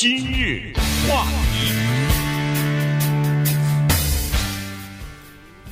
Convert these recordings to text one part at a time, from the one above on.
今日话题，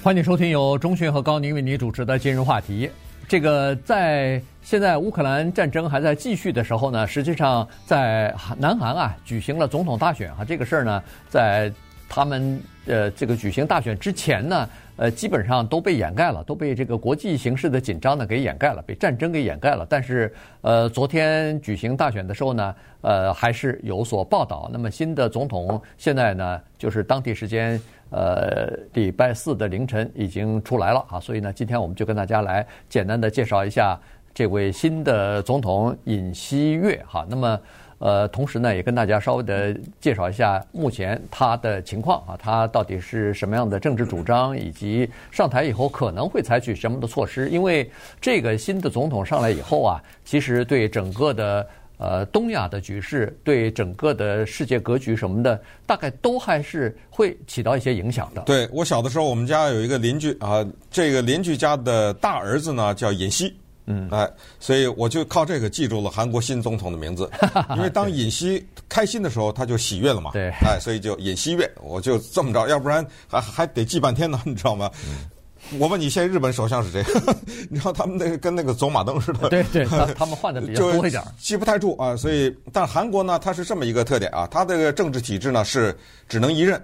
欢迎收听由钟迅和高宁为您主持的今日话题。这个在现在乌克兰战争还在继续的时候呢，实际上在南韩啊举行了总统大选啊，这个事儿呢，在他们呃这个举行大选之前呢。呃，基本上都被掩盖了，都被这个国际形势的紧张呢给掩盖了，被战争给掩盖了。但是，呃，昨天举行大选的时候呢，呃，还是有所报道。那么，新的总统现在呢，就是当地时间呃礼拜四的凌晨已经出来了啊。所以呢，今天我们就跟大家来简单的介绍一下这位新的总统尹锡悦哈。那么。呃，同时呢，也跟大家稍微的介绍一下目前他的情况啊，他到底是什么样的政治主张，以及上台以后可能会采取什么的措施。因为这个新的总统上来以后啊，其实对整个的呃东亚的局势，对整个的世界格局什么的，大概都还是会起到一些影响的。对，我小的时候，我们家有一个邻居啊，这个邻居家的大儿子呢叫尹锡。嗯，哎，所以我就靠这个记住了韩国新总统的名字，因为当尹锡开心的时候，他就喜悦了嘛。对，哎，所以就尹锡悦，我就这么着，要不然还还得记半天呢，你知道吗？嗯、我问你，现在日本首相是谁？你知道他们那个跟那个走马灯似的。对对，他 他们换的比较多一点，记不太住啊。所以，但韩国呢，它是这么一个特点啊，它这个政治体制呢是只能一任，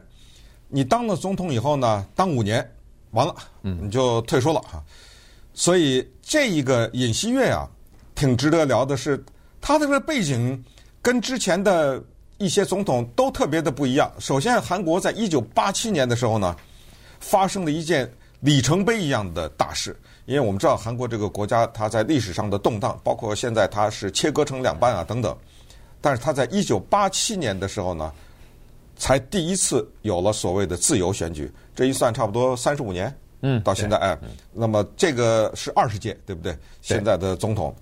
你当了总统以后呢，当五年完了，嗯，你就退出了哈。所以这一个尹锡悦啊，挺值得聊的是，他的这个背景跟之前的一些总统都特别的不一样。首先，韩国在一九八七年的时候呢，发生了一件里程碑一样的大事。因为我们知道韩国这个国家，它在历史上的动荡，包括现在它是切割成两半啊等等。但是他在一九八七年的时候呢，才第一次有了所谓的自由选举。这一算，差不多三十五年。嗯，到现在哎，那么这个是二十届，对不对？现在的总统，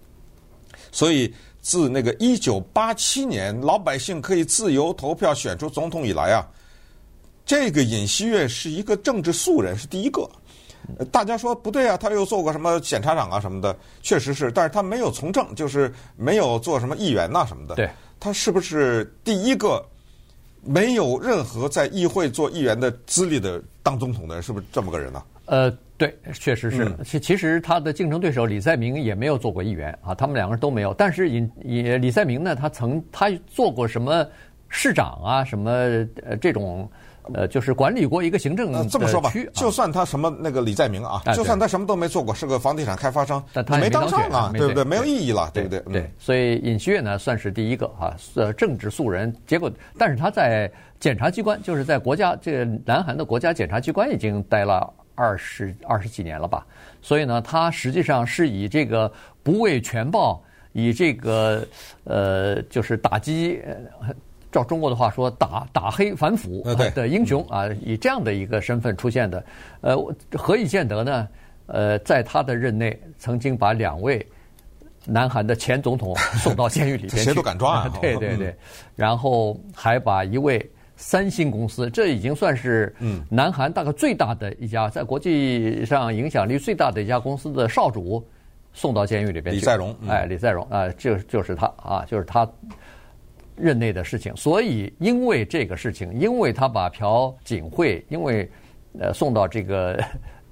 所以自那个一九八七年老百姓可以自由投票选出总统以来啊，这个尹锡悦是一个政治素人，是第一个。大家说不对啊，他又做过什么检察长啊什么的，确实是，但是他没有从政，就是没有做什么议员呐什么的。对，他是不是第一个没有任何在议会做议员的资历的当总统的人？是不是这么个人呢？呃，对，确实是。其其实他的竞争对手李在明也没有做过议员啊，他们两个人都没有。但是也也李在明呢，他曾他做过什么市长啊，什么呃这种呃，就是管理过一个行政。这么说吧，就算他什么那个李在明啊，就算他什么都没做过，是个房地产开发商，但他没当上啊，对不对？没有意义了，对不对？对。所以尹锡悦呢，算是第一个啊，呃，政治素人。结果，但是他在检察机关，就是在国家这个南韩的国家检察机关已经待了。二十二十几年了吧，所以呢，他实际上是以这个不畏权暴，以这个呃，就是打击，照中国的话说，打打黑反腐的英雄啊，以这样的一个身份出现的。呃，何以见得呢？呃，在他的任内，曾经把两位南韩的前总统送到监狱里边去，谁都敢抓啊！对对对，然后还把一位。三星公司，这已经算是南韩大概最大的一家，在国际上影响力最大的一家公司的少主送到监狱里边去。李在镕，哎，李在镕啊，就就是他啊，就是他任内的事情。所以，因为这个事情，因为他把朴槿惠，因为呃送到这个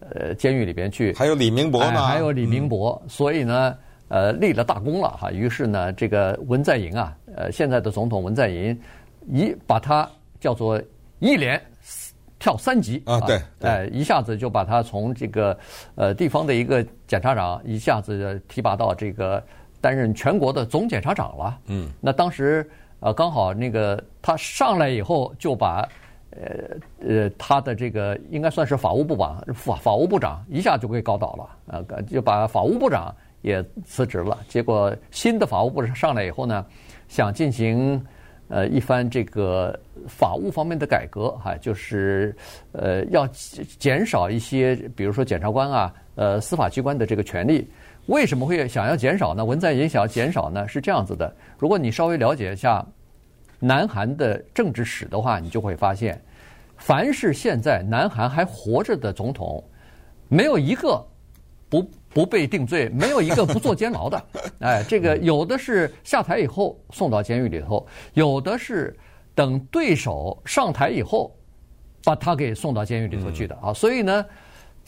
呃监狱里边去，还有李明博呢，还有李明博，所以呢，呃，立了大功了哈。于是呢，这个文在寅啊，呃，现在的总统文在寅一把他。叫做一连跳三级啊，对，哎，一下子就把他从这个呃地方的一个检察长，一下子提拔到这个担任全国的总检察长了。嗯，那当时呃刚好那个他上来以后，就把呃呃他的这个应该算是法务部吧，法法务部长一下就给搞倒了，呃，就把法务部长也辞职了。结果新的法务部上来以后呢，想进行。呃，一番这个法务方面的改革，哈，就是呃要减少一些，比如说检察官啊，呃，司法机关的这个权利。为什么会想要减少呢？文在寅想要减少呢？是这样子的：如果你稍微了解一下南韩的政治史的话，你就会发现，凡是现在南韩还活着的总统，没有一个不不被定罪，没有一个不坐监牢的。哎，这个有的是下台以后送到监狱里头，有的是等对手上台以后把他给送到监狱里头去的啊。所以呢，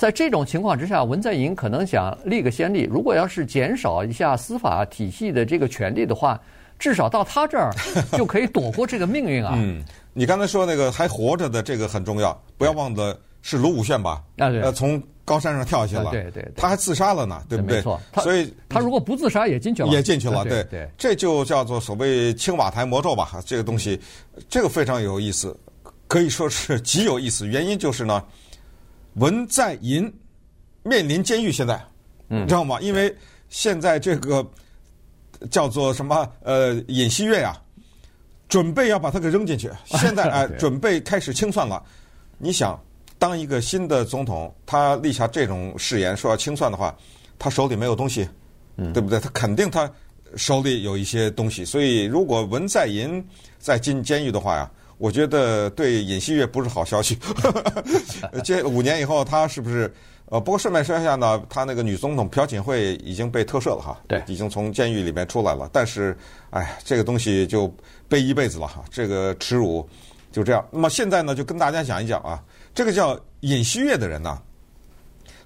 在这种情况之下，文在寅可能想立个先例，如果要是减少一下司法体系的这个权利的话，至少到他这儿 就可以躲过这个命运啊。嗯，你刚才说那个还活着的这个很重要，不要忘了是卢武铉吧？啊，对，呃，从。高山上跳下去了，对对，他还自杀了呢，对不对？没错，所以他如果不自杀也进去了，也进去了，对对，这就叫做所谓青瓦台魔咒吧。这个东西，这个非常有意思，可以说是极有意思。原因就是呢，文在寅面临监狱，现在，你知道吗？因为现在这个叫做什么呃尹锡悦呀，准备要把他给扔进去，现在哎准备开始清算了，你想。当一个新的总统，他立下这种誓言说要清算的话，他手里没有东西，对不对？他肯定他手里有一些东西。所以，如果文在寅再进监狱的话呀，我觉得对尹锡悦不是好消息。这五年以后，他是不是？呃，不过顺便说一下呢，他那个女总统朴槿惠已经被特赦了哈，对，已经从监狱里面出来了。但是，哎，这个东西就背一辈子了哈，这个耻辱就这样。那么现在呢，就跟大家讲一讲啊。这个叫尹锡悦的人呢，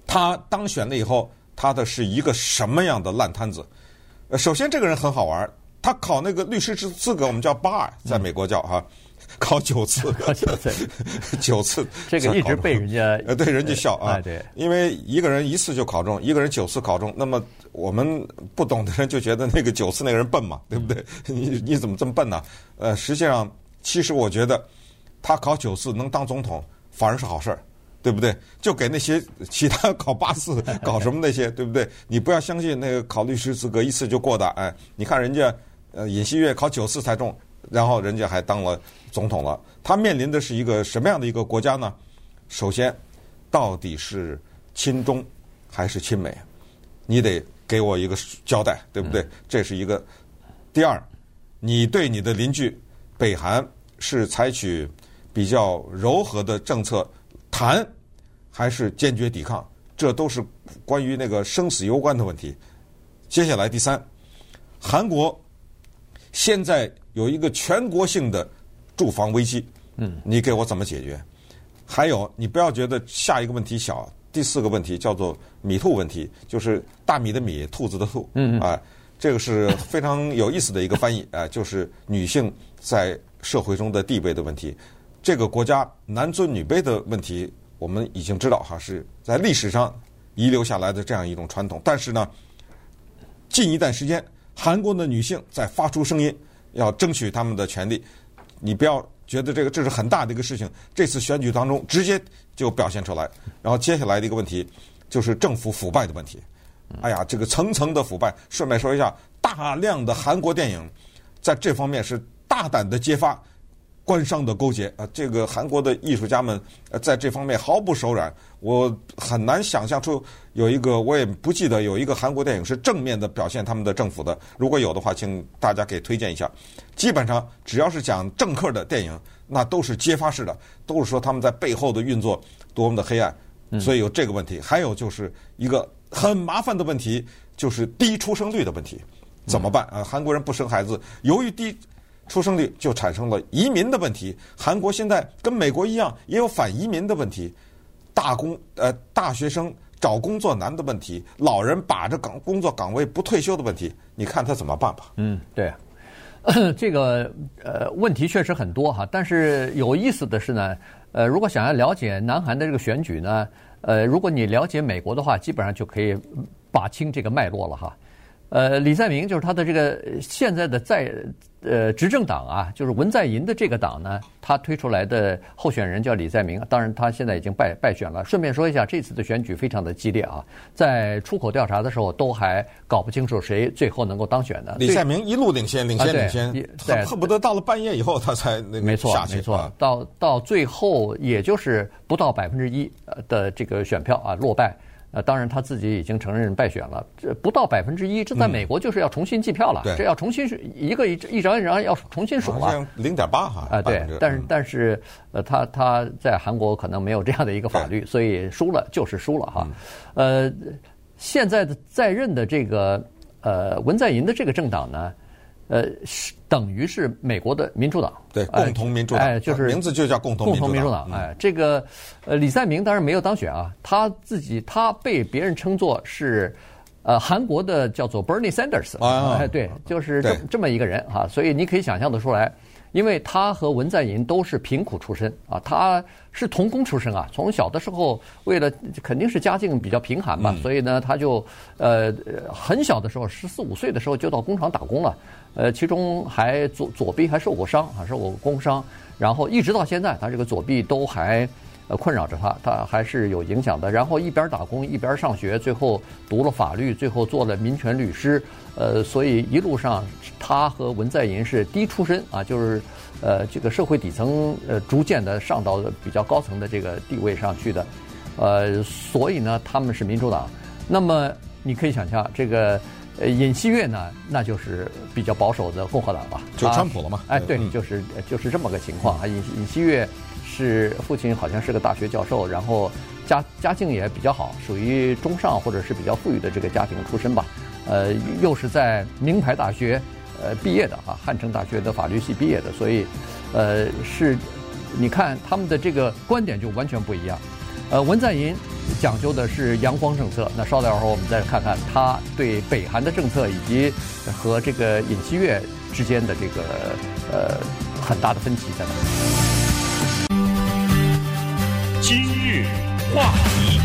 他当选了以后，他的是一个什么样的烂摊子？呃，首先这个人很好玩，他考那个律师资资格，我们叫 bar，在美国叫哈，考 九次，考九次，九次，这个一直被 人家呃对人家笑啊，对，因为一个人一次就考中，一个人九次考中，那么我们不懂的人就觉得那个九次那个人笨嘛，对不对？你你怎么这么笨呢？呃，实际上，其实我觉得他考九次能当总统。反而是好事儿，对不对？就给那些其他考八次、搞什么那些，对不对？你不要相信那个考律师资格一次就过的，哎，你看人家呃尹锡悦考九次才中，然后人家还当了总统了。他面临的是一个什么样的一个国家呢？首先，到底是亲中还是亲美？你得给我一个交代，对不对？这是一个。第二，你对你的邻居北韩是采取。比较柔和的政策，谈还是坚决抵抗，这都是关于那个生死攸关的问题。接下来第三，韩国现在有一个全国性的住房危机，嗯，你给我怎么解决？还有，你不要觉得下一个问题小，第四个问题叫做米兔问题，就是大米的米，兔子的兔，嗯啊，这个是非常有意思的一个翻译啊，就是女性在社会中的地位的问题。这个国家男尊女卑的问题，我们已经知道哈，是在历史上遗留下来的这样一种传统。但是呢，近一段时间，韩国的女性在发出声音，要争取他们的权利。你不要觉得这个这是很大的一个事情，这次选举当中直接就表现出来。然后接下来的一个问题就是政府腐败的问题。哎呀，这个层层的腐败。顺便说一下，大量的韩国电影在这方面是大胆的揭发。官商的勾结啊，这个韩国的艺术家们呃在这方面毫不手软。我很难想象出有一个，我也不记得有一个韩国电影是正面的表现他们的政府的。如果有的话，请大家给推荐一下。基本上只要是讲政客的电影，那都是揭发式的，都是说他们在背后的运作多么的黑暗。所以有这个问题，还有就是一个很麻烦的问题，就是低出生率的问题，怎么办啊？韩国人不生孩子，由于低。出生率就产生了移民的问题。韩国现在跟美国一样，也有反移民的问题。大工呃，大学生找工作难的问题，老人把着岗工作岗位不退休的问题，你看他怎么办吧？嗯，对，这个呃问题确实很多哈。但是有意思的是呢，呃，如果想要了解南韩的这个选举呢，呃，如果你了解美国的话，基本上就可以把清这个脉络了哈。呃，李在明就是他的这个现在的在呃执政党啊，就是文在寅的这个党呢，他推出来的候选人叫李在明，当然他现在已经败败选了。顺便说一下，这次的选举非常的激烈啊，在出口调查的时候都还搞不清楚谁最后能够当选的。李在明一路领先，领先，领先，他恨不得到了半夜以后他才那个下去。没错，没错，到到最后也就是不到百分之一的这个选票啊落败。呃，当然他自己已经承认败选了，这不到百分之一，这在美国就是要重新计票了，这要重新一个一一张一张要重新数了。零点八哈。啊，对，但是但是呃，他他在韩国可能没有这样的一个法律，所以输了就是输了哈。呃，现在的在任的这个呃文在寅的这个政党呢，呃是等于是美国的民主党，对，共同民主党，哎，就是名字就叫共同共同民主党。哎，这个呃李在明当然没有当选啊，他自己他被别人称作是呃韩国的叫做 Bernie Sanders，哎，对，就是这这么一个人哈，所以你可以想象得出来。因为他和文在寅都是贫苦出身啊，他是童工出身啊，从小的时候为了肯定是家境比较贫寒嘛，所以呢，他就呃很小的时候十四五岁的时候就到工厂打工了，呃，其中还左左臂还受过伤啊，受过工伤，然后一直到现在，他这个左臂都还。呃，困扰着他，他还是有影响的。然后一边打工一边上学，最后读了法律，最后做了民权律师。呃，所以一路上他和文在寅是低出身啊，就是呃这个社会底层呃逐渐的上到比较高层的这个地位上去的。呃，所以呢，他们是民主党。那么你可以想象，这个呃尹锡悦呢，那就是比较保守的共和党吧？就川普了嘛？哎，对，就是就是这么个情况啊。尹尹锡悦。是父亲好像是个大学教授，然后家家境也比较好，属于中上或者是比较富裕的这个家庭出身吧。呃，又是在名牌大学呃毕业的啊，汉城大学的法律系毕业的，所以呃是，你看他们的这个观点就完全不一样。呃，文在寅讲究的是阳光政策，那稍等会儿我们再看看他对北韩的政策以及和这个尹锡悦之间的这个呃很大的分歧在哪里。今日话题，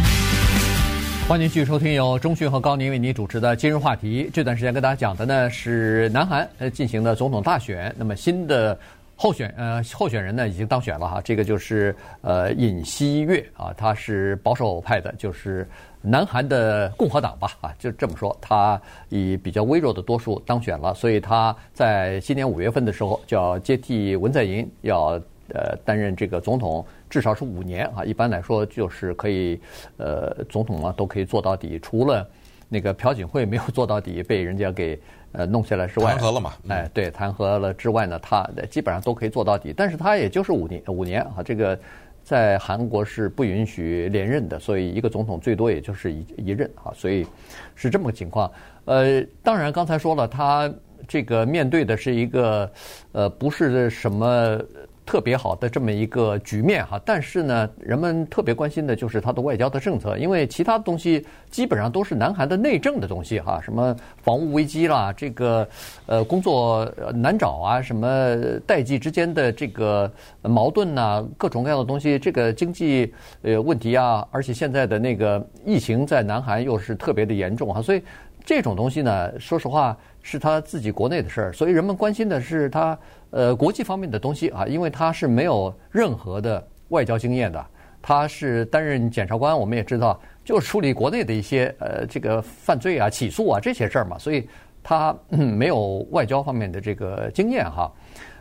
欢迎继续收听由中讯和高宁为您主持的今日话题。这段时间跟大家讲的呢是南韩呃进行的总统大选，那么新的候选呃候选人呢已经当选了哈，这个就是呃尹锡悦啊，他是保守派的，就是南韩的共和党吧啊，就这么说，他以比较微弱的多数当选了，所以他在今年五月份的时候就要接替文在寅要。呃，担任这个总统至少是五年啊。一般来说，就是可以，呃，总统嘛都可以做到底，除了那个朴槿惠没有做到底，被人家给呃弄下来之外，弹劾了嘛？哎，对，弹劾了之外呢，他基本上都可以做到底。但是他也就是五年，五年啊，这个在韩国是不允许连任的，所以一个总统最多也就是一一任啊，所以是这么个情况。呃，当然刚才说了，他这个面对的是一个呃，不是什么。特别好的这么一个局面哈，但是呢，人们特别关心的就是他的外交的政策，因为其他的东西基本上都是南韩的内政的东西哈，什么防务危机啦，这个呃工作难找啊，什么代际之间的这个矛盾呐，各种各样的东西，这个经济呃问题啊，而且现在的那个疫情在南韩又是特别的严重哈，所以这种东西呢，说实话是他自己国内的事儿，所以人们关心的是他。呃，国际方面的东西啊，因为他是没有任何的外交经验的，他是担任检察官，我们也知道，就处理国内的一些呃这个犯罪啊、起诉啊这些事儿嘛，所以他没有外交方面的这个经验哈。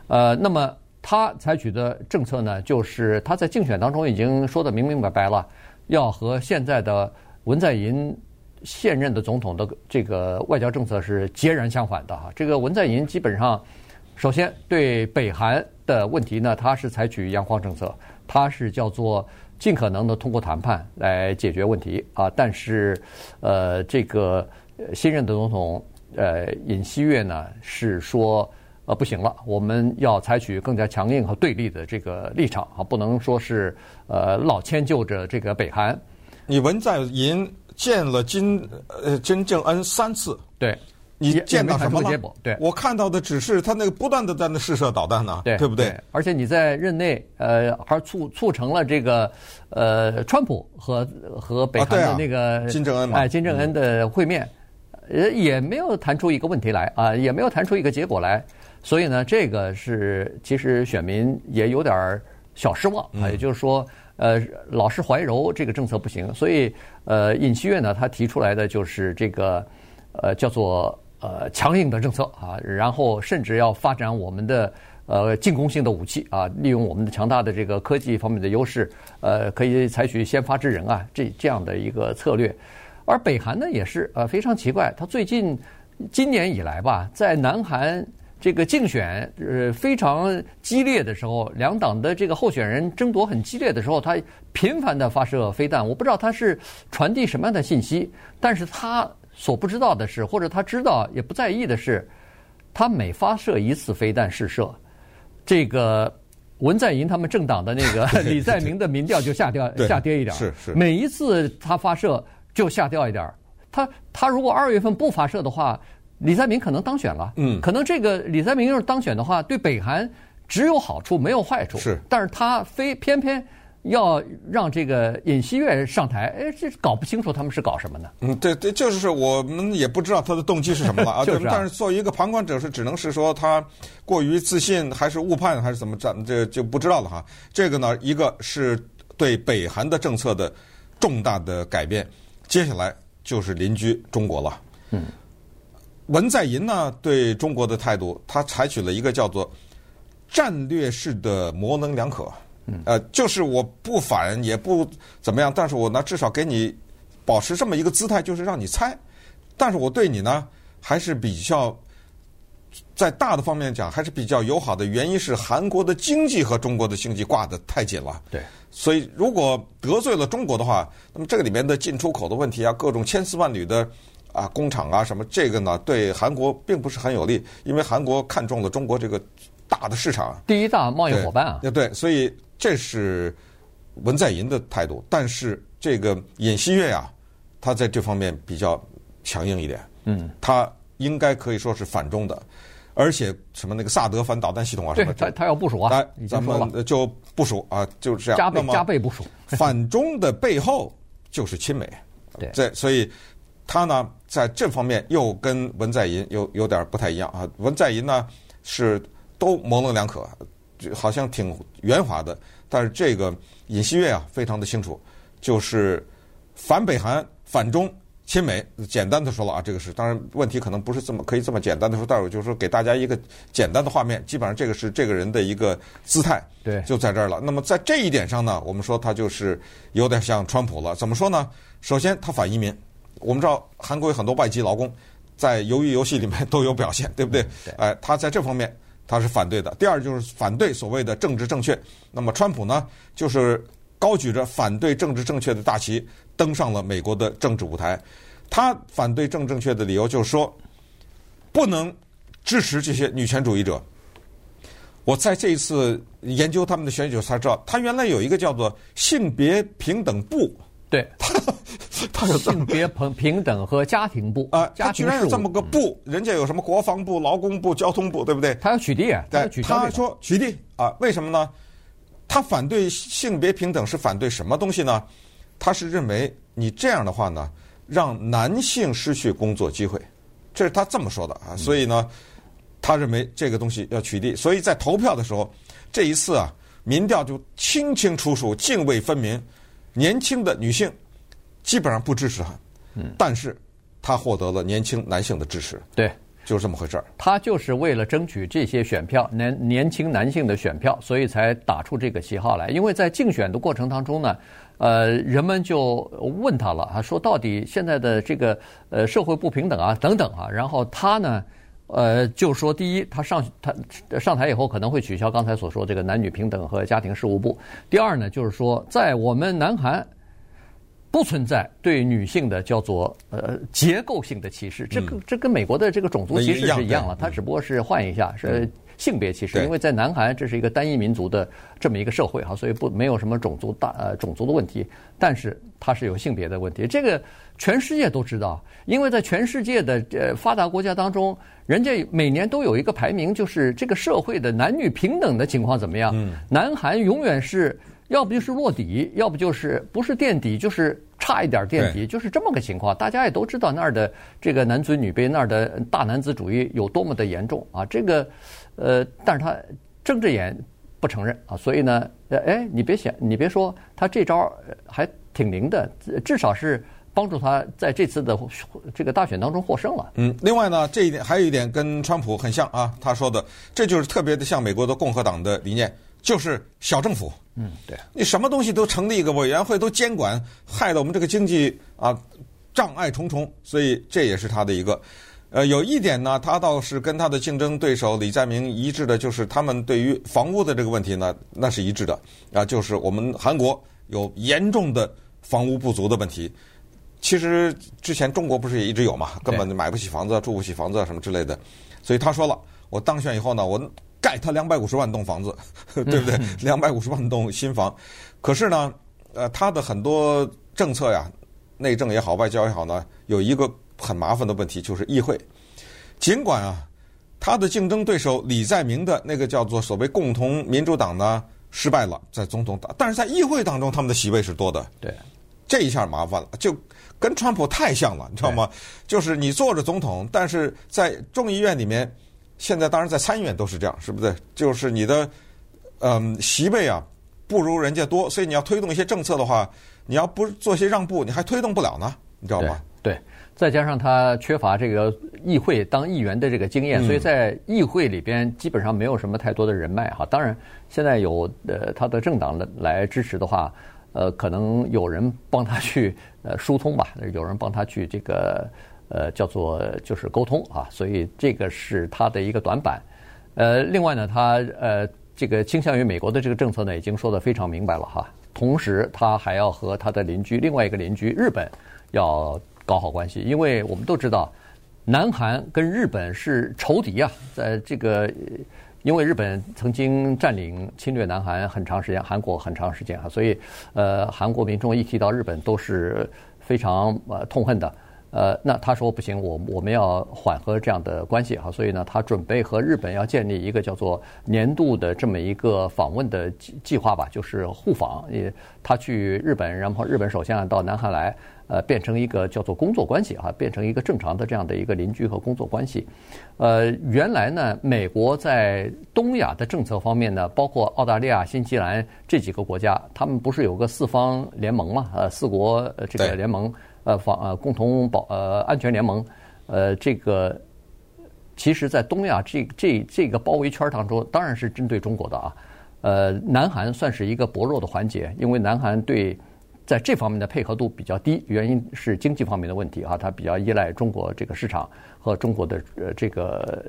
呃，那么他采取的政策呢，就是他在竞选当中已经说得明明白白了，要和现在的文在寅现任的总统的这个外交政策是截然相反的哈。这个文在寅基本上。首先，对北韩的问题呢，他是采取阳光政策，他是叫做尽可能的通过谈判来解决问题啊。但是，呃，这个新任的总统呃尹锡悦呢是说呃不行了，我们要采取更加强硬和对立的这个立场啊，不能说是呃老迁就着这个北韩。你文在寅见了金呃金正恩三次，对。你见到什么了？对，我看到的只是他那个不断的在那试射导弹呢，对，对不对，对？而且你在任内，呃，还促促成了这个，呃，川普和和北韩的那个、啊啊、金正恩嘛，哎，金正恩的会面，呃、嗯，也没有谈出一个问题来啊，也没有谈出一个结果来，所以呢，这个是其实选民也有点小失望啊，也就是说，呃，老是怀柔这个政策不行，所以呃，尹锡悦呢，他提出来的就是这个，呃，叫做。呃，强硬的政策啊，然后甚至要发展我们的呃进攻性的武器啊，利用我们的强大的这个科技方面的优势，呃，可以采取先发制人啊，这这样的一个策略。而北韩呢，也是呃非常奇怪，他最近今年以来吧，在南韩这个竞选呃非常激烈的时候，两党的这个候选人争夺很激烈的时候，他频繁的发射飞弹。我不知道他是传递什么样的信息，但是他所不知道的是，或者他知道也不在意的是，他每发射一次飞弹试射，这个文在寅他们政党的那个 李在明的民调就下掉下跌一点。是是。每一次他发射就下掉一点。他他如果二月份不发射的话，李在明可能当选了。嗯，可能这个李在明要是当选的话，对北韩只有好处没有坏处。是，但是他非偏偏要让这个尹锡悦上台，哎，这搞不清楚他们是搞什么呢？嗯，对对，就是我们也不知道他的动机是什么了啊。就是啊。但是作为一个旁观者，是只能是说他过于自信，还是误判，还是怎么着？这就不知道了哈。这个呢，一个是对北韩的政策的重大的改变，接下来就是邻居中国了。嗯。文在寅呢，对中国的态度，他采取了一个叫做战略式的模棱两可。嗯，呃，就是我不反也不怎么样，但是我呢至少给你保持这么一个姿态，就是让你猜。但是我对你呢还是比较在大的方面讲还是比较友好的，原因是韩国的经济和中国的经济挂得太紧了。对，所以如果得罪了中国的话，那么这个里面的进出口的问题啊，各种千丝万缕的。啊，工厂啊，什么这个呢？对韩国并不是很有利，因为韩国看中了中国这个大的市场，第一大贸易伙伴啊。对，对，所以这是文在寅的态度。但是这个尹锡悦啊，他在这方面比较强硬一点。嗯，他应该可以说是反中的，而且什么那个萨德反导弹系统啊什么，他他要部署啊，咱们就部署啊，就是这样。加倍加倍部署。反中的背后就是亲美。对，这所以。他呢，在这方面又跟文在寅有有点不太一样啊。文在寅呢是都模棱两可，就好像挺圆滑的。但是这个尹锡悦啊，非常的清楚，就是反北韩、反中、亲美。简单的说了啊，这个是当然问题可能不是这么可以这么简单的说，但是我就是说给大家一个简单的画面，基本上这个是这个人的一个姿态，对，就在这儿了。那么在这一点上呢，我们说他就是有点像川普了。怎么说呢？首先他反移民。我们知道韩国有很多外籍劳工，在鱿鱼游戏里面都有表现，对不对？哎，他在这方面他是反对的。第二就是反对所谓的政治正确。那么川普呢，就是高举着反对政治正确的大旗登上了美国的政治舞台。他反对政治正确的理由就是说，不能支持这些女权主义者。我在这一次研究他们的选举才知道，他原来有一个叫做性别平等部。对他，他有性别平平等和家庭部啊，他居然有这么个部，人家有什么国防部、劳工部、交通部，对不对？他要取缔啊，对，他说取缔啊，为什么呢？他反对性别平等是反对什么东西呢？他是认为你这样的话呢，让男性失去工作机会，这是他这么说的啊。所以呢，他认为这个东西要取缔。所以在投票的时候，这一次啊，民调就清清楚楚、泾渭分明。年轻的女性基本上不支持他，嗯，但是他获得了年轻男性的支持，对，就是这么回事儿。他就是为了争取这些选票，年年轻男性的选票，所以才打出这个旗号来。因为在竞选的过程当中呢，呃，人们就问他了，他说到底现在的这个呃社会不平等啊等等啊，然后他呢。呃，就说第一，他上他上台以后可能会取消刚才所说这个男女平等和家庭事务部。第二呢，就是说在我们南韩不存在对女性的叫做呃结构性的歧视，这个这跟美国的这个种族歧视是一样了，它只不过是换一下是性别歧视，因为在南韩这是一个单一民族的这么一个社会哈，所以不没有什么种族大呃种族的问题，但是它是有性别的问题，这个。全世界都知道，因为在全世界的呃发达国家当中，人家每年都有一个排名，就是这个社会的男女平等的情况怎么样？嗯，南韩永远是要不就是落底，要不就是不是垫底，就是差一点垫底，就是这么个情况。大家也都知道那儿的这个男尊女卑，那儿的大男子主义有多么的严重啊！这个呃，但是他睁着眼不承认啊，所以呢，哎，你别想，你别说，他这招还挺灵的，至少是。帮助他在这次的这个大选当中获胜了。嗯，另外呢，这一点还有一点跟川普很像啊，他说的这就是特别的像美国的共和党的理念，就是小政府。嗯，对，你什么东西都成立一个委员会都监管，害得我们这个经济啊障碍重重。所以这也是他的一个。呃，有一点呢，他倒是跟他的竞争对手李在明一致的，就是他们对于房屋的这个问题呢，那是一致的啊，就是我们韩国有严重的房屋不足的问题。其实之前中国不是也一直有嘛，根本就买不起房子、住不起房子什么之类的。所以他说了，我当选以后呢，我盖他两百五十万栋房子，对不对？两百五十万栋新房。可是呢，呃，他的很多政策呀，内政也好，外交也好呢，有一个。很麻烦的问题就是议会，尽管啊，他的竞争对手李在明的那个叫做所谓共同民主党呢失败了，在总统党，但是在议会当中他们的席位是多的。对，这一下麻烦了，就跟川普太像了，你知道吗？就是你做着总统，但是在众议院里面，现在当然在参议院都是这样，是不是？就是你的嗯席位啊不如人家多，所以你要推动一些政策的话，你要不做些让步，你还推动不了呢，你知道吗？对。对再加上他缺乏这个议会当议员的这个经验，所以在议会里边基本上没有什么太多的人脉哈。当然，现在有呃他的政党来支持的话，呃，可能有人帮他去呃疏通吧，有人帮他去这个呃叫做就是沟通啊。所以这个是他的一个短板。呃，另外呢，他呃这个倾向于美国的这个政策呢，已经说得非常明白了哈。同时，他还要和他的邻居另外一个邻居日本要。搞好关系，因为我们都知道，南韩跟日本是仇敌啊。在这个，因为日本曾经占领、侵略南韩很长时间，韩国很长时间啊，所以呃，韩国民众一提到日本都是非常呃痛恨的。呃，那他说不行，我我们要缓和这样的关系哈，所以呢，他准备和日本要建立一个叫做年度的这么一个访问的计计划吧，就是互访。也他去日本，然后日本首相到南韩来。呃，变成一个叫做工作关系啊，变成一个正常的这样的一个邻居和工作关系。呃，原来呢，美国在东亚的政策方面呢，包括澳大利亚、新西兰这几个国家，他们不是有个四方联盟嘛？呃，四国这个联盟，呃，防呃共同保呃安全联盟。呃，这个其实，在东亚这这这个包围圈当中，当然是针对中国的啊。呃，南韩算是一个薄弱的环节，因为南韩对。在这方面的配合度比较低，原因是经济方面的问题啊，它比较依赖中国这个市场和中国的呃这个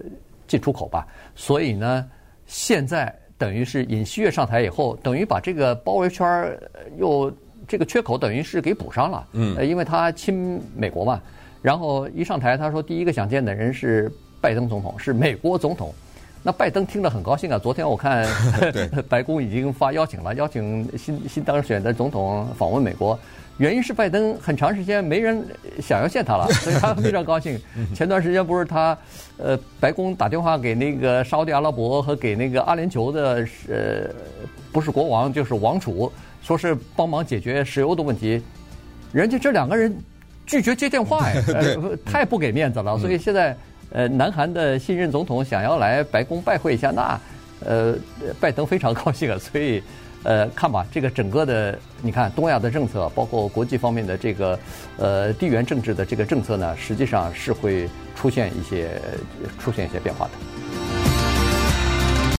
进出口吧。所以呢，现在等于是尹锡悦上台以后，等于把这个包围圈又这个缺口等于是给补上了。嗯，因为他亲美国嘛，然后一上台他说第一个想见的人是拜登总统，是美国总统。那拜登听了很高兴啊！昨天我看 白宫已经发邀请了，邀请新新当选的总统访问美国。原因是拜登很长时间没人想要见他了，所以他非常高兴。前段时间不是他呃白宫打电话给那个沙特阿拉伯和给那个阿联酋的呃不是国王就是王储，说是帮忙解决石油的问题。人家这两个人拒绝接电话呀，呃，太不给面子了。所以现在。呃，南韩的新任总统想要来白宫拜会一下，那，呃，拜登非常 高兴啊。所以，呃，看吧，这个整个的，你看东亚的政策，包括国际方面的这个，呃，地缘政治的这个政策呢，实际上是会出现一些出现一些变化的。